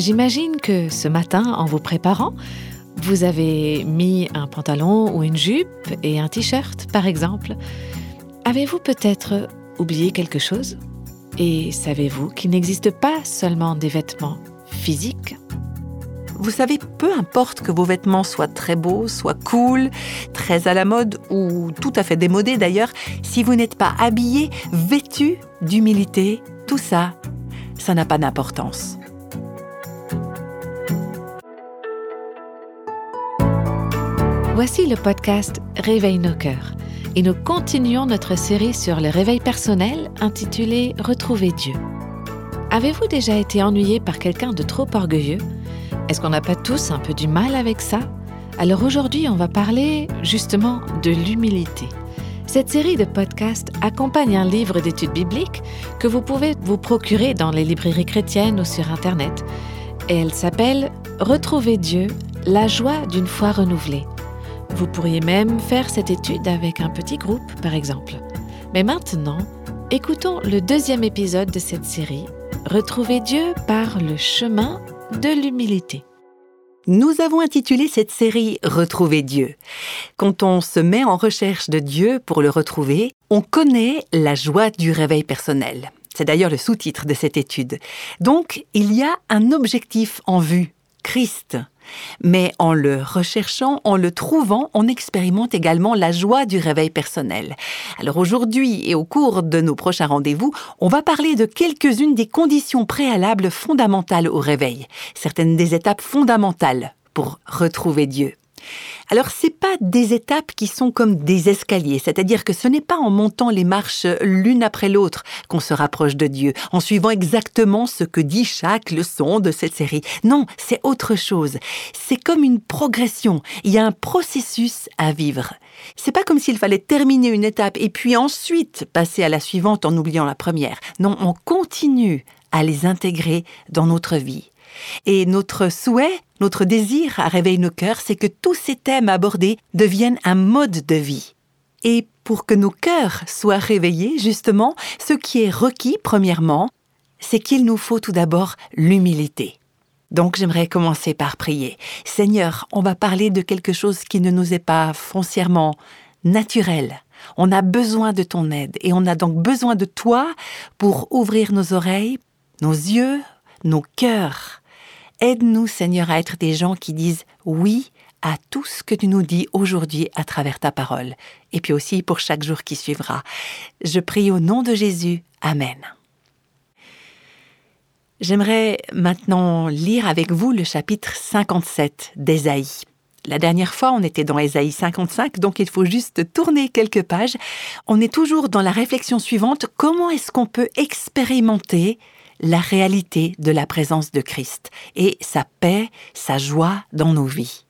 J'imagine que ce matin, en vous préparant, vous avez mis un pantalon ou une jupe et un t-shirt, par exemple. Avez-vous peut-être oublié quelque chose? Et savez-vous qu'il n'existe pas seulement des vêtements physiques? Vous savez, peu importe que vos vêtements soient très beaux, soient cool, très à la mode ou tout à fait démodés d'ailleurs, si vous n'êtes pas habillé, vêtu d'humilité, tout ça, ça n'a pas d'importance. Voici le podcast Réveille nos cœurs et nous continuons notre série sur le réveil personnel intitulée Retrouver Dieu. Avez-vous déjà été ennuyé par quelqu'un de trop orgueilleux? Est-ce qu'on n'a pas tous un peu du mal avec ça? Alors aujourd'hui, on va parler justement de l'humilité. Cette série de podcasts accompagne un livre d'études bibliques que vous pouvez vous procurer dans les librairies chrétiennes ou sur Internet. Et elle s'appelle Retrouver Dieu, la joie d'une foi renouvelée. Vous pourriez même faire cette étude avec un petit groupe, par exemple. Mais maintenant, écoutons le deuxième épisode de cette série, Retrouver Dieu par le chemin de l'humilité. Nous avons intitulé cette série Retrouver Dieu. Quand on se met en recherche de Dieu pour le retrouver, on connaît la joie du réveil personnel. C'est d'ailleurs le sous-titre de cette étude. Donc, il y a un objectif en vue, Christ. Mais en le recherchant, en le trouvant, on expérimente également la joie du réveil personnel. Alors aujourd'hui et au cours de nos prochains rendez-vous, on va parler de quelques-unes des conditions préalables fondamentales au réveil, certaines des étapes fondamentales pour retrouver Dieu. Alors, c'est pas des étapes qui sont comme des escaliers, c'est-à-dire que ce n'est pas en montant les marches l'une après l'autre qu'on se rapproche de Dieu, en suivant exactement ce que dit chaque leçon de cette série. Non, c'est autre chose. C'est comme une progression. Il y a un processus à vivre. C'est pas comme s'il fallait terminer une étape et puis ensuite passer à la suivante en oubliant la première. Non, on continue à les intégrer dans notre vie. Et notre souhait, notre désir à réveiller nos cœurs, c'est que tous ces thèmes abordés deviennent un mode de vie. Et pour que nos cœurs soient réveillés, justement, ce qui est requis, premièrement, c'est qu'il nous faut tout d'abord l'humilité. Donc j'aimerais commencer par prier. Seigneur, on va parler de quelque chose qui ne nous est pas foncièrement naturel. On a besoin de ton aide et on a donc besoin de toi pour ouvrir nos oreilles, nos yeux, nos cœurs Aide-nous, Seigneur, à être des gens qui disent oui à tout ce que tu nous dis aujourd'hui à travers ta parole, et puis aussi pour chaque jour qui suivra. Je prie au nom de Jésus. Amen. J'aimerais maintenant lire avec vous le chapitre 57 d'Ésaïe. La dernière fois, on était dans Ésaïe 55, donc il faut juste tourner quelques pages. On est toujours dans la réflexion suivante, comment est-ce qu'on peut expérimenter la réalité de la présence de Christ et sa paix, sa joie dans nos vies.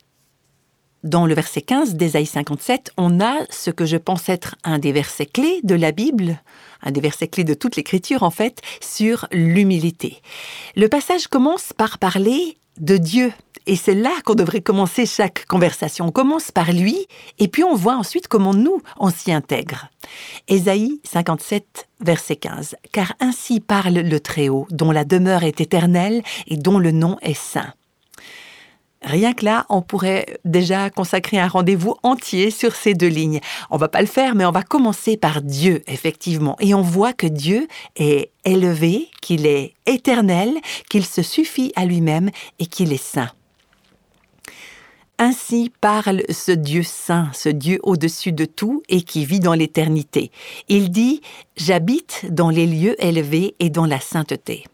Dans le verset 15 d'Ésaïe 57, on a ce que je pense être un des versets clés de la Bible, un des versets clés de toute l'écriture en fait, sur l'humilité. Le passage commence par parler de Dieu. Et c'est là qu'on devrait commencer chaque conversation. On commence par lui, et puis on voit ensuite comment nous, on s'y intègre. Ésaïe 57, verset 15. Car ainsi parle le Très-Haut, dont la demeure est éternelle et dont le nom est saint. Rien que là, on pourrait déjà consacrer un rendez-vous entier sur ces deux lignes. On va pas le faire, mais on va commencer par Dieu, effectivement. Et on voit que Dieu est élevé, qu'il est éternel, qu'il se suffit à lui-même et qu'il est saint. Ainsi parle ce Dieu saint, ce Dieu au-dessus de tout et qui vit dans l'éternité. Il dit J'habite dans les lieux élevés et dans la sainteté.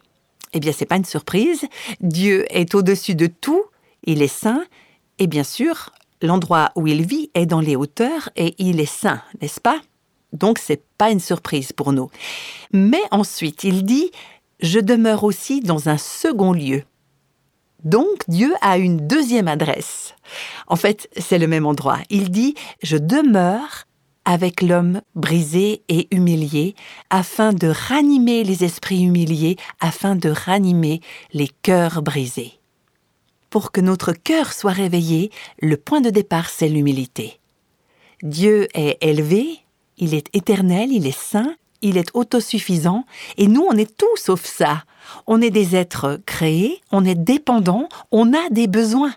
Eh bien, c'est pas une surprise. Dieu est au-dessus de tout il est saint, et bien sûr, l'endroit où il vit est dans les hauteurs et il est saint, n'est-ce pas? Donc c'est pas une surprise pour nous. Mais ensuite, il dit Je demeure aussi dans un second lieu. Donc Dieu a une deuxième adresse. En fait, c'est le même endroit. Il dit Je demeure avec l'homme brisé et humilié, afin de ranimer les esprits humiliés, afin de ranimer les cœurs brisés pour que notre cœur soit réveillé, le point de départ, c'est l'humilité. Dieu est élevé, il est éternel, il est saint, il est autosuffisant, et nous, on est tout sauf ça. On est des êtres créés, on est dépendants, on a des besoins.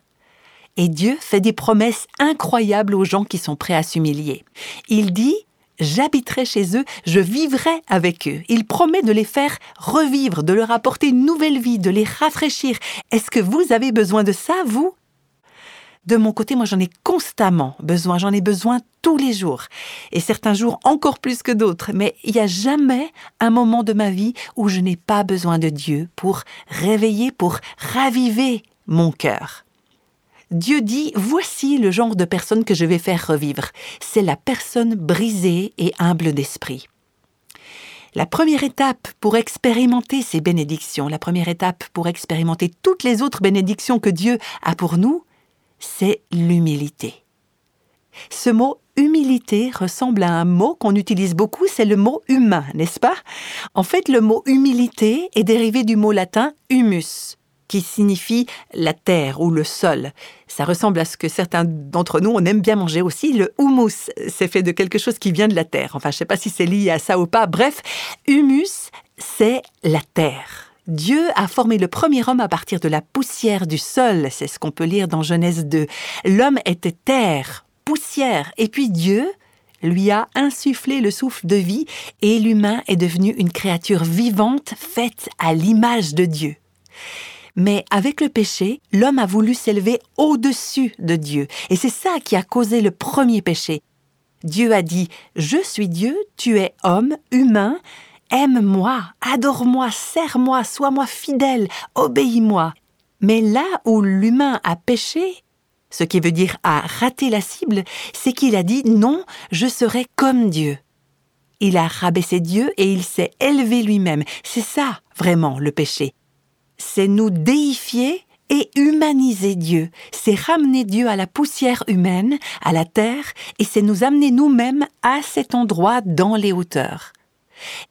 Et Dieu fait des promesses incroyables aux gens qui sont prêts à s'humilier. Il dit J'habiterai chez eux, je vivrai avec eux. Il promet de les faire revivre, de leur apporter une nouvelle vie, de les rafraîchir. Est-ce que vous avez besoin de ça, vous? De mon côté, moi j'en ai constamment besoin, j'en ai besoin tous les jours, et certains jours encore plus que d'autres, mais il n'y a jamais un moment de ma vie où je n'ai pas besoin de Dieu pour réveiller, pour raviver mon cœur. Dieu dit, voici le genre de personne que je vais faire revivre. C'est la personne brisée et humble d'esprit. La première étape pour expérimenter ces bénédictions, la première étape pour expérimenter toutes les autres bénédictions que Dieu a pour nous, c'est l'humilité. Ce mot humilité ressemble à un mot qu'on utilise beaucoup, c'est le mot humain, n'est-ce pas? En fait, le mot humilité est dérivé du mot latin humus, qui signifie la terre ou le sol. Ça ressemble à ce que certains d'entre nous, on aime bien manger aussi. Le humus, c'est fait de quelque chose qui vient de la terre. Enfin, je ne sais pas si c'est lié à ça ou pas. Bref, humus, c'est la terre. Dieu a formé le premier homme à partir de la poussière du sol, c'est ce qu'on peut lire dans Genèse 2. L'homme était terre, poussière, et puis Dieu lui a insufflé le souffle de vie, et l'humain est devenu une créature vivante faite à l'image de Dieu. Mais avec le péché, l'homme a voulu s'élever au-dessus de Dieu, et c'est ça qui a causé le premier péché. Dieu a dit, Je suis Dieu, tu es homme, humain, Aime-moi, adore-moi, sers-moi, sois-moi fidèle, obéis-moi. Mais là où l'humain a péché, ce qui veut dire a raté la cible, c'est qu'il a dit non, je serai comme Dieu. Il a rabaissé Dieu et il s'est élevé lui-même. C'est ça, vraiment, le péché. C'est nous déifier et humaniser Dieu. C'est ramener Dieu à la poussière humaine, à la terre, et c'est nous amener nous-mêmes à cet endroit dans les hauteurs.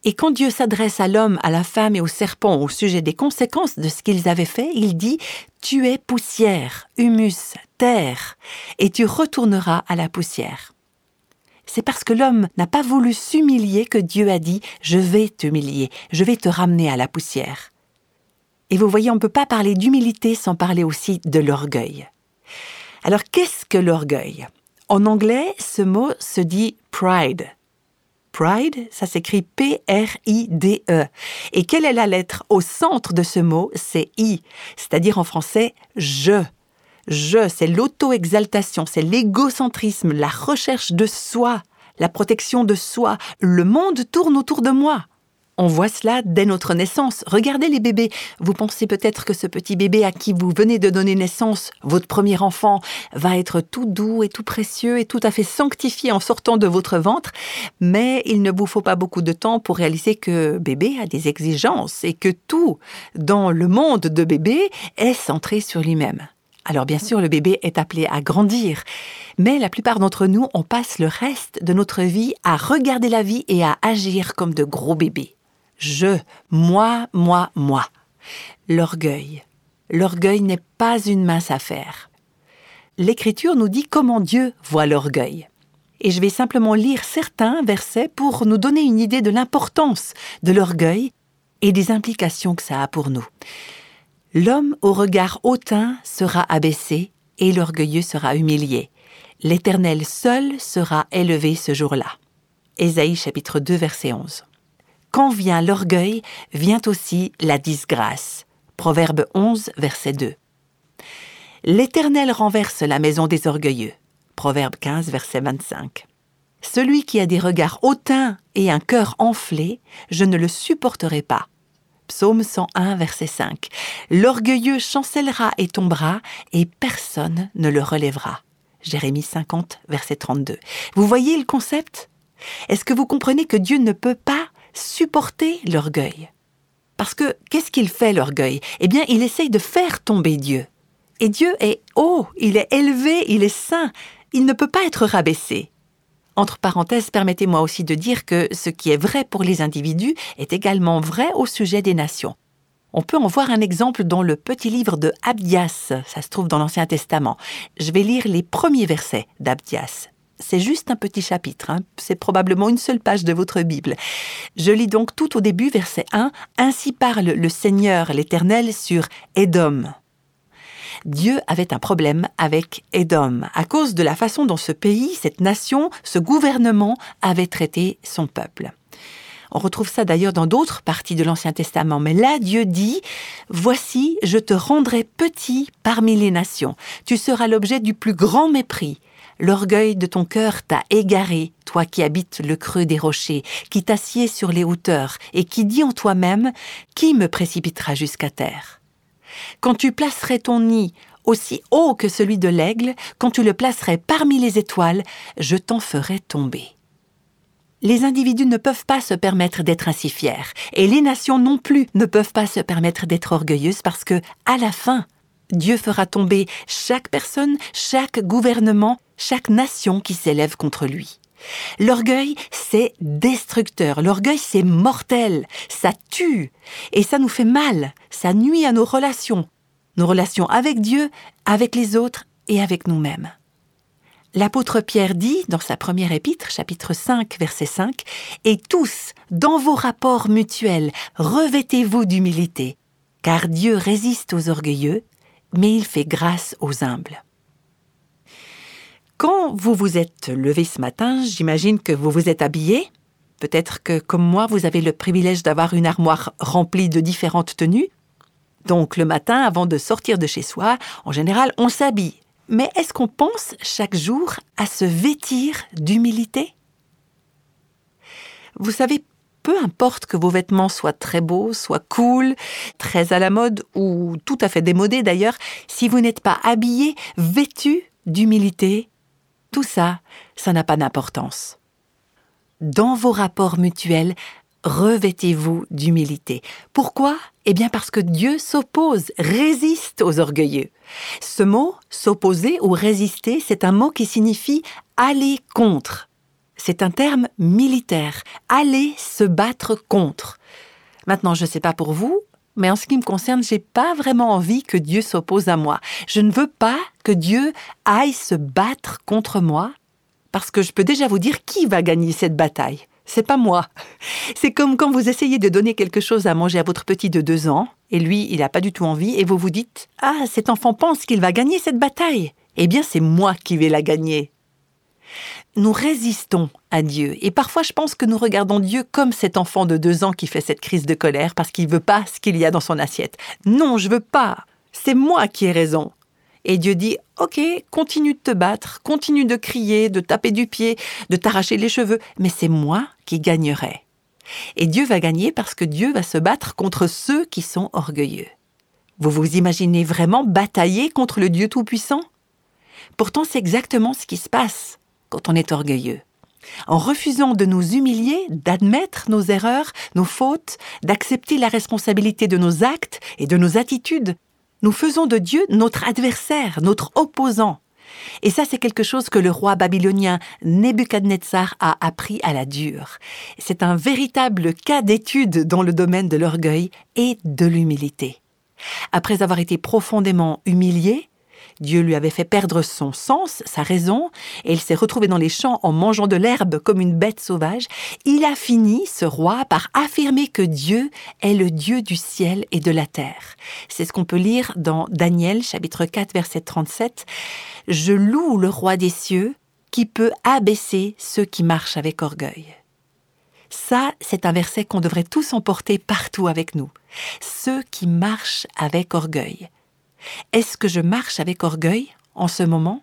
Et quand Dieu s'adresse à l'homme, à la femme et au serpent au sujet des conséquences de ce qu'ils avaient fait, il dit Tu es poussière, humus, terre, et tu retourneras à la poussière. C'est parce que l'homme n'a pas voulu s'humilier que Dieu a dit Je vais t'humilier, je vais te ramener à la poussière. Et vous voyez, on ne peut pas parler d'humilité sans parler aussi de l'orgueil. Alors qu'est-ce que l'orgueil? En anglais, ce mot se dit pride. Pride, ça s'écrit P-R-I-D-E. Et quelle est la lettre au centre de ce mot? C'est I, c'est-à-dire en français je. Je, c'est l'auto-exaltation, c'est l'égocentrisme, la recherche de soi, la protection de soi. Le monde tourne autour de moi. On voit cela dès notre naissance. Regardez les bébés. Vous pensez peut-être que ce petit bébé à qui vous venez de donner naissance, votre premier enfant, va être tout doux et tout précieux et tout à fait sanctifié en sortant de votre ventre, mais il ne vous faut pas beaucoup de temps pour réaliser que bébé a des exigences et que tout dans le monde de bébé est centré sur lui-même. Alors bien sûr, le bébé est appelé à grandir, mais la plupart d'entre nous, on passe le reste de notre vie à regarder la vie et à agir comme de gros bébés je, moi, moi, moi. L'orgueil. L'orgueil n'est pas une mince affaire. L'Écriture nous dit comment Dieu voit l'orgueil. Et je vais simplement lire certains versets pour nous donner une idée de l'importance de l'orgueil et des implications que ça a pour nous. L'homme au regard hautain sera abaissé et l'orgueilleux sera humilié. L'Éternel seul sera élevé ce jour-là. Ésaïe chapitre 2 verset 11. Quand vient l'orgueil, vient aussi la disgrâce. Proverbe 11, verset 2. L'Éternel renverse la maison des orgueilleux. Proverbe 15, verset 25. Celui qui a des regards hautains et un cœur enflé, je ne le supporterai pas. Psaume 101, verset 5. L'orgueilleux chancellera et tombera, et personne ne le relèvera. Jérémie 50, verset 32. Vous voyez le concept? Est-ce que vous comprenez que Dieu ne peut pas supporter l'orgueil. Parce que qu'est-ce qu'il fait l'orgueil? Eh bien, il essaye de faire tomber Dieu. Et Dieu est haut, il est élevé, il est saint, il ne peut pas être rabaissé. Entre parenthèses, permettez-moi aussi de dire que ce qui est vrai pour les individus est également vrai au sujet des nations. On peut en voir un exemple dans le petit livre de Abdias, ça se trouve dans l'Ancien Testament. Je vais lire les premiers versets d'Abdias. C'est juste un petit chapitre, hein. c'est probablement une seule page de votre Bible. Je lis donc tout au début, verset 1, Ainsi parle le Seigneur l'Éternel sur Édom. Dieu avait un problème avec Édom à cause de la façon dont ce pays, cette nation, ce gouvernement avait traité son peuple. On retrouve ça d'ailleurs dans d'autres parties de l'Ancien Testament. Mais là, Dieu dit, Voici, je te rendrai petit parmi les nations. Tu seras l'objet du plus grand mépris. L'orgueil de ton cœur t'a égaré, toi qui habites le creux des rochers, qui t'assieds sur les hauteurs, et qui dis en toi-même, Qui me précipitera jusqu'à terre? Quand tu placerais ton nid aussi haut que celui de l'aigle, quand tu le placerais parmi les étoiles, je t'en ferai tomber. Les individus ne peuvent pas se permettre d'être ainsi fiers, et les nations non plus ne peuvent pas se permettre d'être orgueilleuses parce que, à la fin, Dieu fera tomber chaque personne, chaque gouvernement, chaque nation qui s'élève contre lui. L'orgueil, c'est destructeur, l'orgueil, c'est mortel, ça tue, et ça nous fait mal, ça nuit à nos relations, nos relations avec Dieu, avec les autres et avec nous-mêmes. L'apôtre Pierre dit, dans sa première épître, chapitre 5, verset 5, Et tous, dans vos rapports mutuels, revêtez-vous d'humilité, car Dieu résiste aux orgueilleux, mais il fait grâce aux humbles. Quand vous vous êtes levé ce matin, j'imagine que vous vous êtes habillé. Peut-être que, comme moi, vous avez le privilège d'avoir une armoire remplie de différentes tenues. Donc, le matin, avant de sortir de chez soi, en général, on s'habille. Mais est-ce qu'on pense chaque jour à se vêtir d'humilité? Vous savez, peu importe que vos vêtements soient très beaux, soient cool, très à la mode ou tout à fait démodés d'ailleurs, si vous n'êtes pas habillé, vêtu d'humilité, tout ça, ça n'a pas d'importance. Dans vos rapports mutuels, revêtez-vous d'humilité. Pourquoi? Eh bien parce que Dieu s'oppose, résiste aux orgueilleux. Ce mot, s'opposer ou résister, c'est un mot qui signifie aller contre. C'est un terme militaire, aller se battre contre. Maintenant, je ne sais pas pour vous, mais en ce qui me concerne, j'ai pas vraiment envie que Dieu s'oppose à moi. Je ne veux pas que Dieu aille se battre contre moi, parce que je peux déjà vous dire qui va gagner cette bataille c'est pas moi. C'est comme quand vous essayez de donner quelque chose à manger à votre petit de deux ans, et lui, il n'a pas du tout envie, et vous vous dites Ah, cet enfant pense qu'il va gagner cette bataille. Eh bien, c'est moi qui vais la gagner. Nous résistons à Dieu, et parfois je pense que nous regardons Dieu comme cet enfant de deux ans qui fait cette crise de colère parce qu'il veut pas ce qu'il y a dans son assiette. Non, je veux pas. C'est moi qui ai raison. Et Dieu dit, OK, continue de te battre, continue de crier, de taper du pied, de t'arracher les cheveux, mais c'est moi qui gagnerai. Et Dieu va gagner parce que Dieu va se battre contre ceux qui sont orgueilleux. Vous vous imaginez vraiment batailler contre le Dieu Tout-Puissant? Pourtant, c'est exactement ce qui se passe quand on est orgueilleux. En refusant de nous humilier, d'admettre nos erreurs, nos fautes, d'accepter la responsabilité de nos actes et de nos attitudes, nous faisons de Dieu notre adversaire, notre opposant. Et ça, c'est quelque chose que le roi babylonien Nebuchadnezzar a appris à la dure. C'est un véritable cas d'étude dans le domaine de l'orgueil et de l'humilité. Après avoir été profondément humilié, Dieu lui avait fait perdre son sens, sa raison, et il s'est retrouvé dans les champs en mangeant de l'herbe comme une bête sauvage. Il a fini, ce roi, par affirmer que Dieu est le Dieu du ciel et de la terre. C'est ce qu'on peut lire dans Daniel chapitre 4 verset 37. Je loue le roi des cieux qui peut abaisser ceux qui marchent avec orgueil. Ça, c'est un verset qu'on devrait tous emporter partout avec nous. Ceux qui marchent avec orgueil. Est-ce que je marche avec orgueil en ce moment?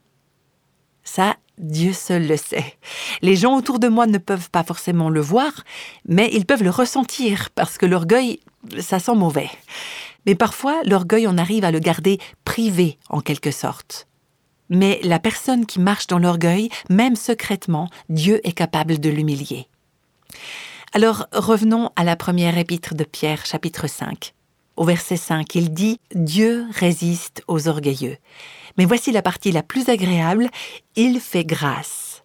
Ça, Dieu seul le sait. Les gens autour de moi ne peuvent pas forcément le voir, mais ils peuvent le ressentir parce que l'orgueil, ça sent mauvais. Mais parfois, l'orgueil, on arrive à le garder privé en quelque sorte. Mais la personne qui marche dans l'orgueil, même secrètement, Dieu est capable de l'humilier. Alors revenons à la première épître de Pierre, chapitre 5. Au verset 5, il dit Dieu résiste aux orgueilleux. Mais voici la partie la plus agréable, il fait grâce.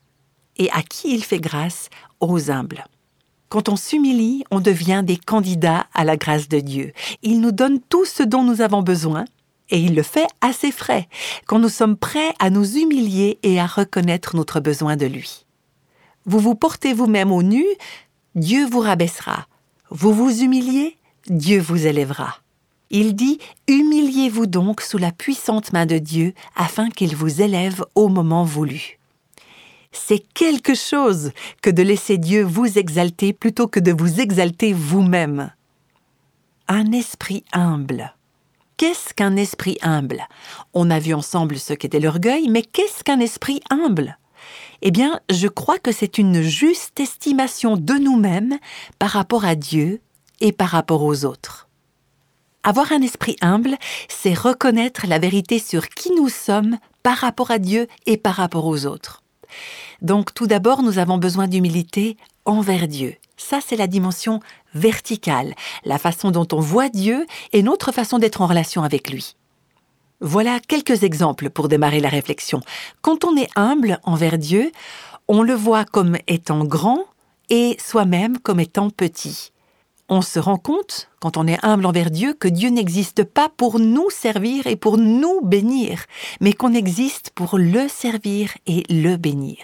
Et à qui il fait grâce? Aux humbles. Quand on s'humilie, on devient des candidats à la grâce de Dieu. Il nous donne tout ce dont nous avons besoin, et il le fait à ses frais, quand nous sommes prêts à nous humilier et à reconnaître notre besoin de lui. Vous vous portez vous-même au nu, Dieu vous rabaissera. Vous vous humiliez, Dieu vous élèvera. Il dit Humiliez-vous donc sous la puissante main de Dieu afin qu'il vous élève au moment voulu. C'est quelque chose que de laisser Dieu vous exalter plutôt que de vous exalter vous-même. Un esprit humble. Qu'est-ce qu'un esprit humble? On a vu ensemble ce qu'était l'orgueil, mais qu'est-ce qu'un esprit humble? Eh bien, je crois que c'est une juste estimation de nous-mêmes par rapport à Dieu et par rapport aux autres. Avoir un esprit humble, c'est reconnaître la vérité sur qui nous sommes par rapport à Dieu et par rapport aux autres. Donc tout d'abord, nous avons besoin d'humilité envers Dieu. Ça, c'est la dimension verticale, la façon dont on voit Dieu et notre façon d'être en relation avec lui. Voilà quelques exemples pour démarrer la réflexion. Quand on est humble envers Dieu, on le voit comme étant grand et soi-même comme étant petit on se rend compte, quand on est humble envers Dieu, que Dieu n'existe pas pour nous servir et pour nous bénir, mais qu'on existe pour le servir et le bénir.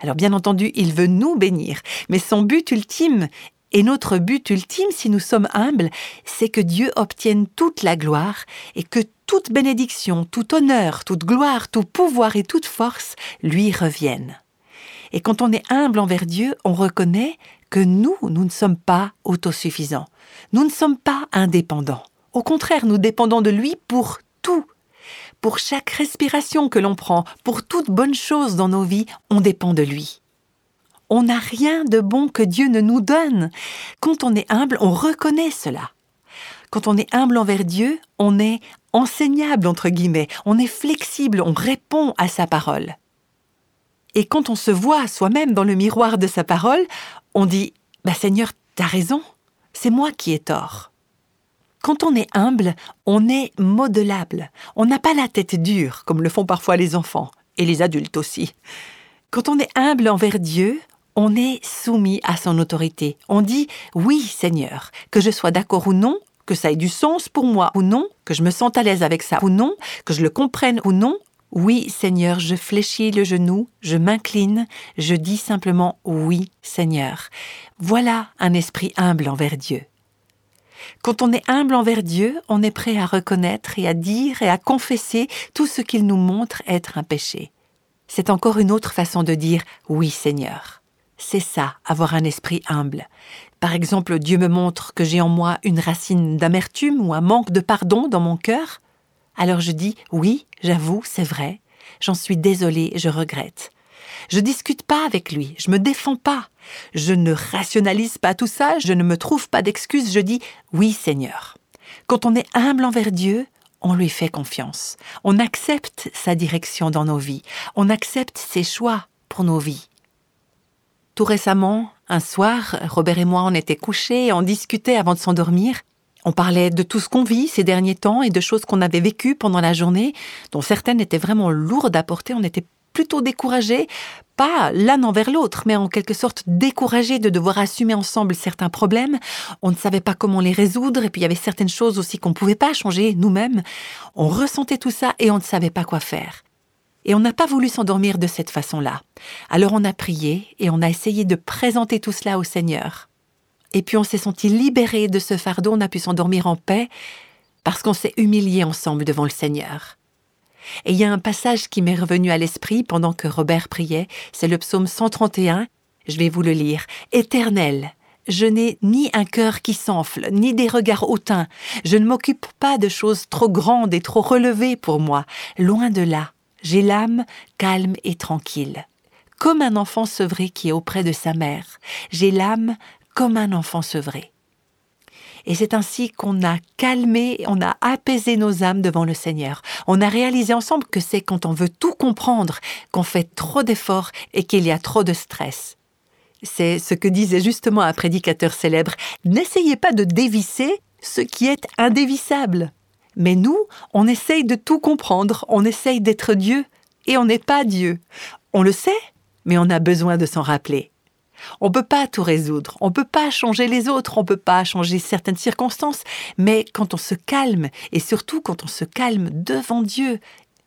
Alors bien entendu, il veut nous bénir, mais son but ultime, et notre but ultime si nous sommes humbles, c'est que Dieu obtienne toute la gloire et que toute bénédiction, tout honneur, toute gloire, tout pouvoir et toute force lui reviennent. Et quand on est humble envers Dieu, on reconnaît que nous, nous ne sommes pas autosuffisants. Nous ne sommes pas indépendants. Au contraire, nous dépendons de lui pour tout. Pour chaque respiration que l'on prend, pour toute bonne chose dans nos vies, on dépend de lui. On n'a rien de bon que Dieu ne nous donne. Quand on est humble, on reconnaît cela. Quand on est humble envers Dieu, on est enseignable, entre guillemets, on est flexible, on répond à sa parole. Et quand on se voit soi-même dans le miroir de sa parole, on dit Bah Seigneur, t'as raison, c'est moi qui ai tort. Quand on est humble, on est modelable. On n'a pas la tête dure, comme le font parfois les enfants, et les adultes aussi. Quand on est humble envers Dieu, on est soumis à son autorité. On dit Oui, Seigneur, que je sois d'accord ou non, que ça ait du sens pour moi ou non, que je me sente à l'aise avec ça ou non, que je le comprenne ou non, oui, Seigneur, je fléchis le genou, je m'incline, je dis simplement oui, Seigneur. Voilà un esprit humble envers Dieu. Quand on est humble envers Dieu, on est prêt à reconnaître et à dire et à confesser tout ce qu'il nous montre être un péché. C'est encore une autre façon de dire oui, Seigneur. C'est ça, avoir un esprit humble. Par exemple, Dieu me montre que j'ai en moi une racine d'amertume ou un manque de pardon dans mon cœur. Alors je dis oui, j'avoue, c'est vrai, j'en suis désolée, je regrette. Je discute pas avec lui, je me défends pas, je ne rationalise pas tout ça, je ne me trouve pas d'excuses, je dis oui Seigneur. Quand on est humble envers Dieu, on lui fait confiance, on accepte sa direction dans nos vies, on accepte ses choix pour nos vies. Tout récemment, un soir, Robert et moi on était couchés et on discutait avant de s'endormir, on parlait de tout ce qu'on vit ces derniers temps et de choses qu'on avait vécues pendant la journée, dont certaines étaient vraiment lourdes à porter. On était plutôt découragés, pas l'un envers l'autre, mais en quelque sorte découragés de devoir assumer ensemble certains problèmes. On ne savait pas comment les résoudre, et puis il y avait certaines choses aussi qu'on ne pouvait pas changer nous-mêmes. On ressentait tout ça et on ne savait pas quoi faire. Et on n'a pas voulu s'endormir de cette façon-là. Alors on a prié et on a essayé de présenter tout cela au Seigneur. Et puis on s'est senti libéré de ce fardeau, on a pu s'endormir en paix parce qu'on s'est humilié ensemble devant le Seigneur. Et il y a un passage qui m'est revenu à l'esprit pendant que Robert priait, c'est le psaume 131, je vais vous le lire. Éternel, je n'ai ni un cœur qui s'enfle, ni des regards hautains, je ne m'occupe pas de choses trop grandes et trop relevées pour moi, loin de là, j'ai l'âme calme et tranquille. Comme un enfant sevré qui est auprès de sa mère, j'ai l'âme comme un enfant sevré. Et c'est ainsi qu'on a calmé, on a apaisé nos âmes devant le Seigneur. On a réalisé ensemble que c'est quand on veut tout comprendre qu'on fait trop d'efforts et qu'il y a trop de stress. C'est ce que disait justement un prédicateur célèbre. N'essayez pas de dévisser ce qui est indévissable. Mais nous, on essaye de tout comprendre, on essaye d'être Dieu, et on n'est pas Dieu. On le sait, mais on a besoin de s'en rappeler. On ne peut pas tout résoudre, on ne peut pas changer les autres, on ne peut pas changer certaines circonstances, mais quand on se calme, et surtout quand on se calme devant Dieu,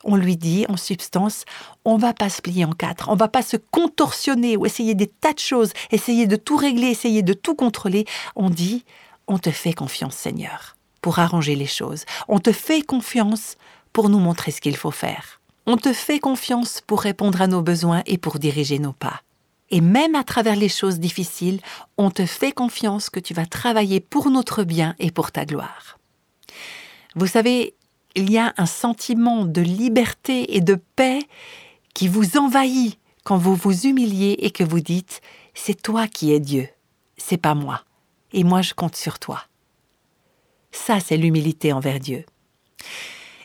on lui dit en substance, on va pas se plier en quatre, on va pas se contorsionner ou essayer des tas de choses, essayer de tout régler, essayer de tout contrôler. On dit, on te fait confiance Seigneur pour arranger les choses. On te fait confiance pour nous montrer ce qu'il faut faire. On te fait confiance pour répondre à nos besoins et pour diriger nos pas. Et même à travers les choses difficiles, on te fait confiance que tu vas travailler pour notre bien et pour ta gloire. Vous savez, il y a un sentiment de liberté et de paix qui vous envahit quand vous vous humiliez et que vous dites c'est toi qui es Dieu, c'est pas moi, et moi je compte sur toi. Ça, c'est l'humilité envers Dieu.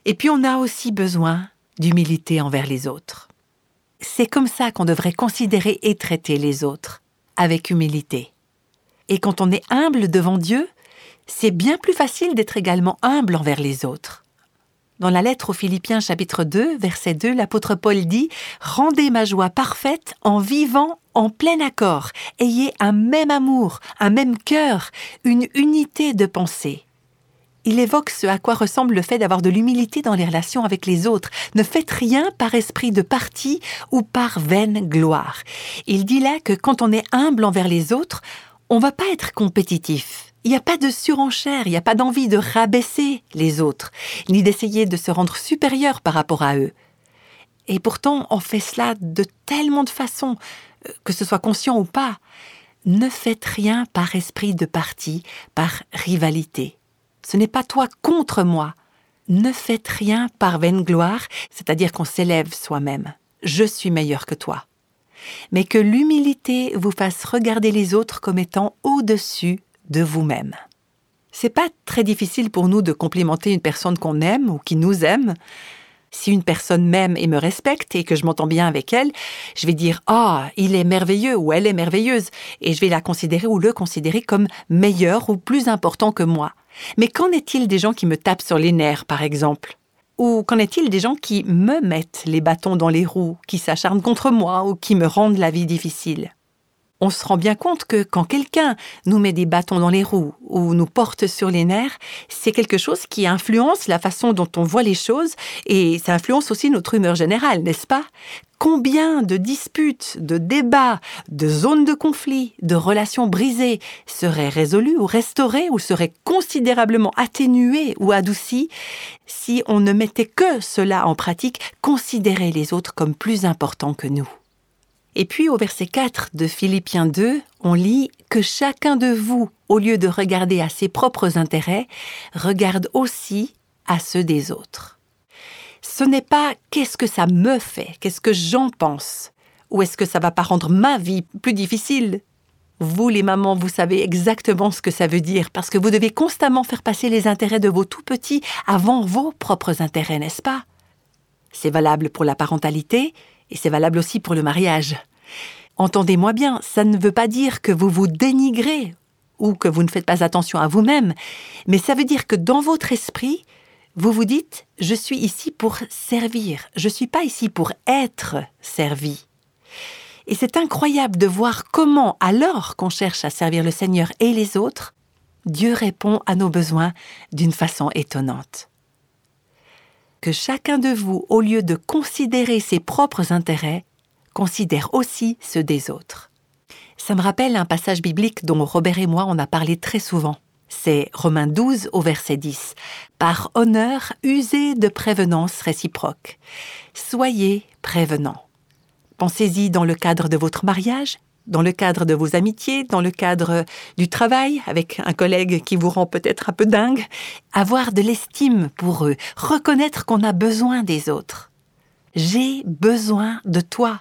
Et puis on a aussi besoin d'humilité envers les autres. C'est comme ça qu'on devrait considérer et traiter les autres, avec humilité. Et quand on est humble devant Dieu, c'est bien plus facile d'être également humble envers les autres. Dans la lettre aux Philippiens chapitre 2, verset 2, l'apôtre Paul dit ⁇ Rendez ma joie parfaite en vivant en plein accord, ayez un même amour, un même cœur, une unité de pensée. Il évoque ce à quoi ressemble le fait d'avoir de l'humilité dans les relations avec les autres. Ne faites rien par esprit de parti ou par vaine gloire. Il dit là que quand on est humble envers les autres, on va pas être compétitif. Il n'y a pas de surenchère, il n'y a pas d'envie de rabaisser les autres, ni d'essayer de se rendre supérieur par rapport à eux. Et pourtant, on fait cela de tellement de façons, euh, que ce soit conscient ou pas. Ne faites rien par esprit de parti, par rivalité. Ce n'est pas toi contre moi. Ne faites rien par vaine gloire, c'est-à-dire qu'on s'élève soi-même. Je suis meilleur que toi. Mais que l'humilité vous fasse regarder les autres comme étant au-dessus de vous-même. C'est pas très difficile pour nous de complimenter une personne qu'on aime ou qui nous aime. Si une personne m'aime et me respecte et que je m'entends bien avec elle, je vais dire Ah, il est merveilleux ou elle est merveilleuse et je vais la considérer ou le considérer comme meilleur ou plus important que moi. Mais qu'en est-il des gens qui me tapent sur les nerfs, par exemple? Ou qu'en est-il des gens qui me mettent les bâtons dans les roues, qui s'acharnent contre moi ou qui me rendent la vie difficile? On se rend bien compte que quand quelqu'un nous met des bâtons dans les roues ou nous porte sur les nerfs, c'est quelque chose qui influence la façon dont on voit les choses et ça influence aussi notre humeur générale, n'est-ce pas? Combien de disputes, de débats, de zones de conflit, de relations brisées seraient résolues ou restaurées ou seraient considérablement atténuées ou adoucies si on ne mettait que cela en pratique, considérer les autres comme plus importants que nous? Et puis au verset 4 de Philippiens 2, on lit que chacun de vous, au lieu de regarder à ses propres intérêts, regarde aussi à ceux des autres. Ce n'est pas qu'est-ce que ça me fait, qu'est-ce que j'en pense, ou est-ce que ça va pas rendre ma vie plus difficile. Vous, les mamans, vous savez exactement ce que ça veut dire, parce que vous devez constamment faire passer les intérêts de vos tout petits avant vos propres intérêts, n'est-ce pas? C'est valable pour la parentalité, et c'est valable aussi pour le mariage. Entendez-moi bien, ça ne veut pas dire que vous vous dénigrez ou que vous ne faites pas attention à vous-même, mais ça veut dire que dans votre esprit, vous vous dites je suis ici pour servir, je ne suis pas ici pour être servi. Et c'est incroyable de voir comment, alors qu'on cherche à servir le Seigneur et les autres, Dieu répond à nos besoins d'une façon étonnante que chacun de vous, au lieu de considérer ses propres intérêts, considère aussi ceux des autres. Ça me rappelle un passage biblique dont Robert et moi on a parlé très souvent. C'est Romains 12 au verset 10. Par honneur, usez de prévenance réciproque. Soyez prévenants. Pensez-y dans le cadre de votre mariage, dans le cadre de vos amitiés, dans le cadre du travail avec un collègue qui vous rend peut-être un peu dingue, avoir de l'estime pour eux, reconnaître qu'on a besoin des autres. J'ai besoin de toi.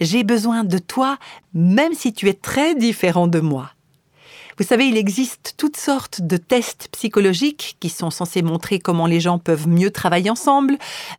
J'ai besoin de toi même si tu es très différent de moi. Vous savez, il existe toutes sortes de tests psychologiques qui sont censés montrer comment les gens peuvent mieux travailler ensemble,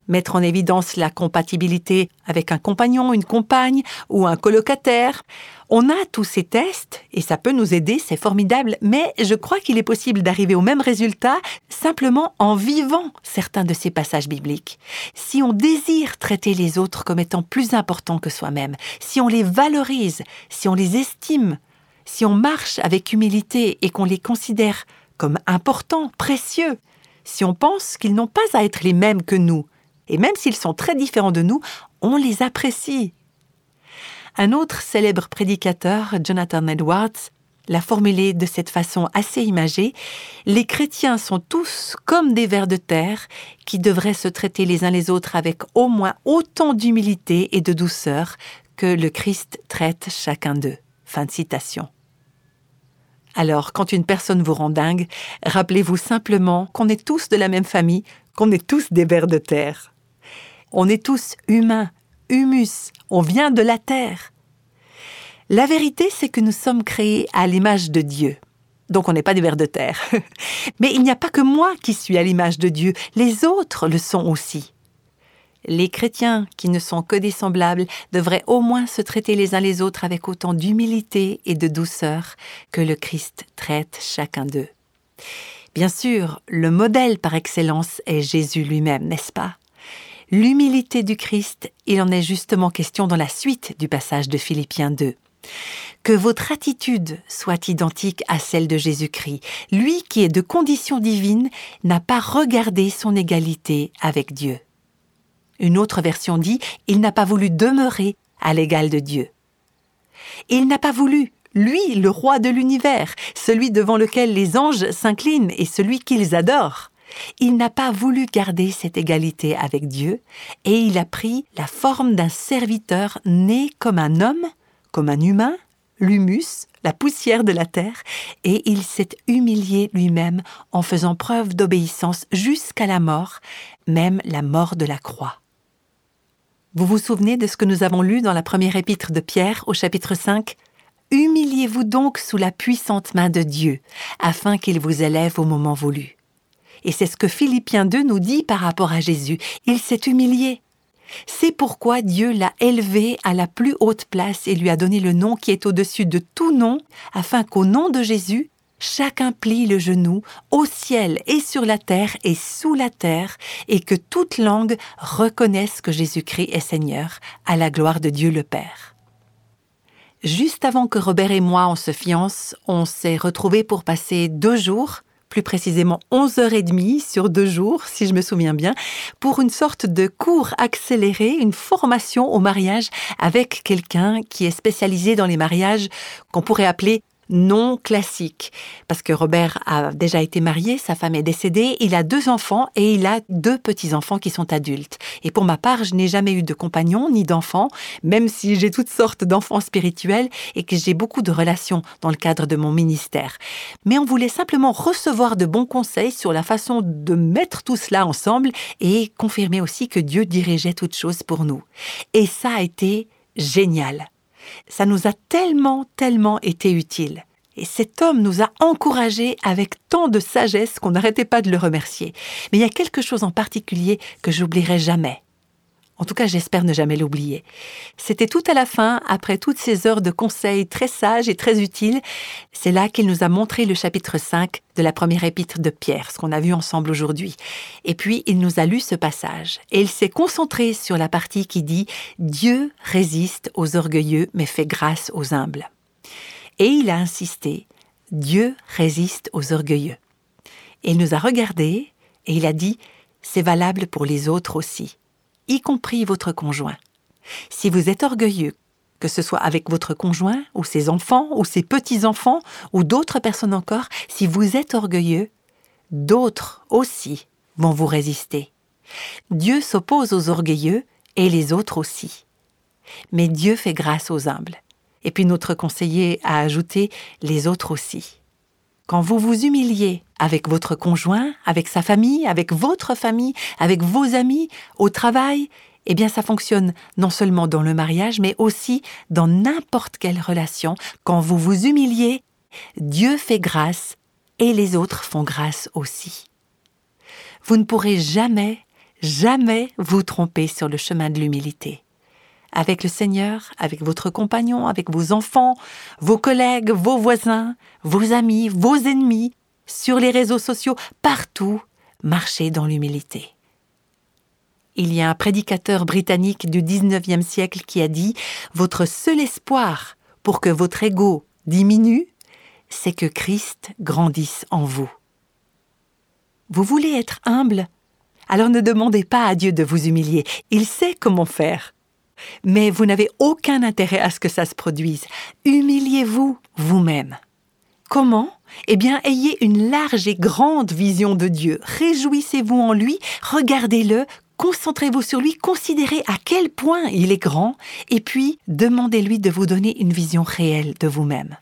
mettre en évidence la compatibilité avec un compagnon, une compagne ou un colocataire. On a tous ces tests et ça peut nous aider, c'est formidable, mais je crois qu'il est possible d'arriver au même résultat simplement en vivant certains de ces passages bibliques. Si on désire traiter les autres comme étant plus importants que soi-même, si on les valorise, si on les estime, si on marche avec humilité et qu'on les considère comme importants, précieux, si on pense qu'ils n'ont pas à être les mêmes que nous, et même s'ils sont très différents de nous, on les apprécie, un autre célèbre prédicateur, Jonathan Edwards, l'a formulé de cette façon assez imagée, les chrétiens sont tous comme des vers de terre qui devraient se traiter les uns les autres avec au moins autant d'humilité et de douceur que le Christ traite chacun d'eux. Fin de citation. Alors, quand une personne vous rend dingue, rappelez-vous simplement qu'on est tous de la même famille, qu'on est tous des vers de terre. On est tous humains, humus, on vient de la terre. La vérité, c'est que nous sommes créés à l'image de Dieu. Donc on n'est pas des vers de terre. Mais il n'y a pas que moi qui suis à l'image de Dieu, les autres le sont aussi. Les chrétiens, qui ne sont que des semblables, devraient au moins se traiter les uns les autres avec autant d'humilité et de douceur que le Christ traite chacun d'eux. Bien sûr, le modèle par excellence est Jésus lui-même, n'est-ce pas? L'humilité du Christ, il en est justement question dans la suite du passage de Philippiens 2. Que votre attitude soit identique à celle de Jésus-Christ, lui qui est de condition divine, n'a pas regardé son égalité avec Dieu. Une autre version dit, il n'a pas voulu demeurer à l'égal de Dieu. Il n'a pas voulu, lui, le roi de l'univers, celui devant lequel les anges s'inclinent et celui qu'ils adorent. Il n'a pas voulu garder cette égalité avec Dieu, et il a pris la forme d'un serviteur né comme un homme, comme un humain, l'humus, la poussière de la terre, et il s'est humilié lui-même en faisant preuve d'obéissance jusqu'à la mort, même la mort de la croix. Vous vous souvenez de ce que nous avons lu dans la première épître de Pierre au chapitre 5 Humiliez-vous donc sous la puissante main de Dieu, afin qu'il vous élève au moment voulu. Et c'est ce que Philippiens 2 nous dit par rapport à Jésus. Il s'est humilié. C'est pourquoi Dieu l'a élevé à la plus haute place et lui a donné le nom qui est au-dessus de tout nom, afin qu'au nom de Jésus, chacun plie le genou au ciel et sur la terre et sous la terre, et que toute langue reconnaisse que Jésus-Christ est Seigneur, à la gloire de Dieu le Père. Juste avant que Robert et moi on se fiance, on s'est retrouvés pour passer deux jours plus précisément 11h30 sur deux jours, si je me souviens bien, pour une sorte de cours accéléré, une formation au mariage avec quelqu'un qui est spécialisé dans les mariages qu'on pourrait appeler non classique. Parce que Robert a déjà été marié, sa femme est décédée, il a deux enfants et il a deux petits-enfants qui sont adultes. Et pour ma part, je n'ai jamais eu de compagnon ni d'enfant, même si j'ai toutes sortes d'enfants spirituels et que j'ai beaucoup de relations dans le cadre de mon ministère. Mais on voulait simplement recevoir de bons conseils sur la façon de mettre tout cela ensemble et confirmer aussi que Dieu dirigeait toutes choses pour nous. Et ça a été génial. Ça nous a tellement, tellement été utile. Et cet homme nous a encouragés avec tant de sagesse qu'on n'arrêtait pas de le remercier. Mais il y a quelque chose en particulier que j'oublierai jamais. En tout cas, j'espère ne jamais l'oublier. C'était tout à la fin, après toutes ces heures de conseils très sages et très utiles, c'est là qu'il nous a montré le chapitre 5 de la première épître de Pierre, ce qu'on a vu ensemble aujourd'hui. Et puis, il nous a lu ce passage, et il s'est concentré sur la partie qui dit Dieu résiste aux orgueilleux, mais fait grâce aux humbles. Et il a insisté Dieu résiste aux orgueilleux. Et il nous a regardés, et il a dit C'est valable pour les autres aussi y compris votre conjoint. Si vous êtes orgueilleux, que ce soit avec votre conjoint ou ses enfants ou ses petits-enfants ou d'autres personnes encore, si vous êtes orgueilleux, d'autres aussi vont vous résister. Dieu s'oppose aux orgueilleux et les autres aussi. Mais Dieu fait grâce aux humbles. Et puis notre conseiller a ajouté les autres aussi. Quand vous vous humiliez avec votre conjoint, avec sa famille, avec votre famille, avec vos amis, au travail, eh bien ça fonctionne non seulement dans le mariage, mais aussi dans n'importe quelle relation. Quand vous vous humiliez, Dieu fait grâce et les autres font grâce aussi. Vous ne pourrez jamais, jamais vous tromper sur le chemin de l'humilité. Avec le Seigneur, avec votre compagnon, avec vos enfants, vos collègues, vos voisins, vos amis, vos ennemis, sur les réseaux sociaux, partout, marchez dans l'humilité. Il y a un prédicateur britannique du XIXe siècle qui a dit Votre seul espoir pour que votre ego diminue, c'est que Christ grandisse en vous. Vous voulez être humble? Alors ne demandez pas à Dieu de vous humilier, il sait comment faire. Mais vous n'avez aucun intérêt à ce que ça se produise. Humiliez-vous vous-même. Comment? Eh bien, ayez une large et grande vision de Dieu. Réjouissez-vous en lui, regardez-le, concentrez-vous sur lui, considérez à quel point il est grand, et puis demandez-lui de vous donner une vision réelle de vous-même.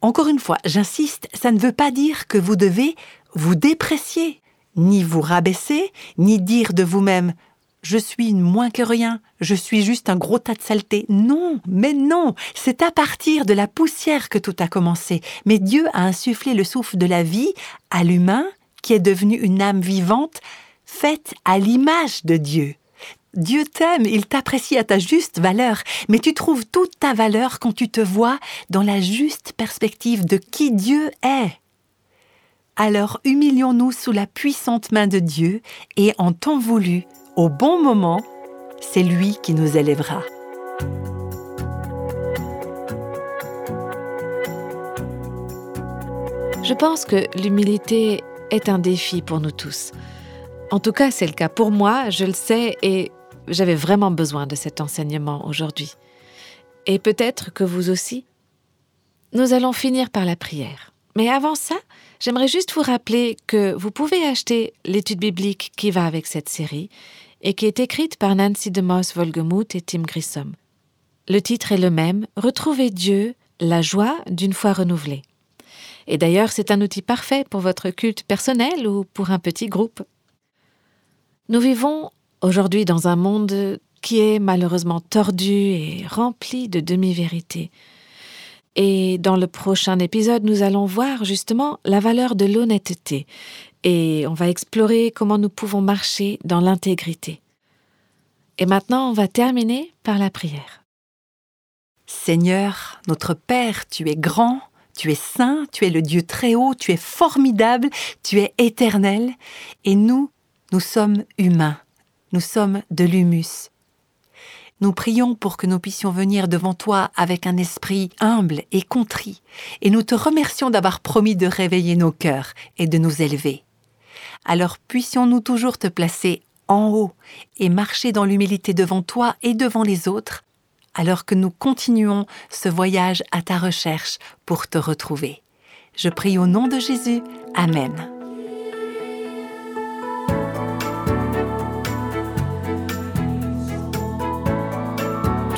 Encore une fois, j'insiste, ça ne veut pas dire que vous devez vous déprécier, ni vous rabaisser, ni dire de vous-même je suis moins que rien, je suis juste un gros tas de saleté. Non, mais non, c'est à partir de la poussière que tout a commencé. Mais Dieu a insufflé le souffle de la vie à l'humain, qui est devenu une âme vivante, faite à l'image de Dieu. Dieu t'aime, il t'apprécie à ta juste valeur, mais tu trouves toute ta valeur quand tu te vois dans la juste perspective de qui Dieu est. Alors humilions-nous sous la puissante main de Dieu et en temps voulu, au bon moment, c'est lui qui nous élèvera. Je pense que l'humilité est un défi pour nous tous. En tout cas, c'est le cas pour moi, je le sais, et j'avais vraiment besoin de cet enseignement aujourd'hui. Et peut-être que vous aussi. Nous allons finir par la prière. Mais avant ça, j'aimerais juste vous rappeler que vous pouvez acheter l'étude biblique qui va avec cette série et qui est écrite par Nancy DeMoss Volgemuth et Tim Grissom. Le titre est le même, Retrouver Dieu, la joie d'une foi renouvelée. Et d'ailleurs, c'est un outil parfait pour votre culte personnel ou pour un petit groupe. Nous vivons aujourd'hui dans un monde qui est malheureusement tordu et rempli de demi-vérités. Et dans le prochain épisode, nous allons voir justement la valeur de l'honnêteté et on va explorer comment nous pouvons marcher dans l'intégrité. Et maintenant, on va terminer par la prière. Seigneur, notre Père, tu es grand, tu es saint, tu es le Dieu très haut, tu es formidable, tu es éternel, et nous, nous sommes humains, nous sommes de l'humus. Nous prions pour que nous puissions venir devant toi avec un esprit humble et contrit, et nous te remercions d'avoir promis de réveiller nos cœurs et de nous élever alors puissions-nous toujours te placer en haut et marcher dans l'humilité devant toi et devant les autres, alors que nous continuons ce voyage à ta recherche pour te retrouver. Je prie au nom de Jésus. Amen.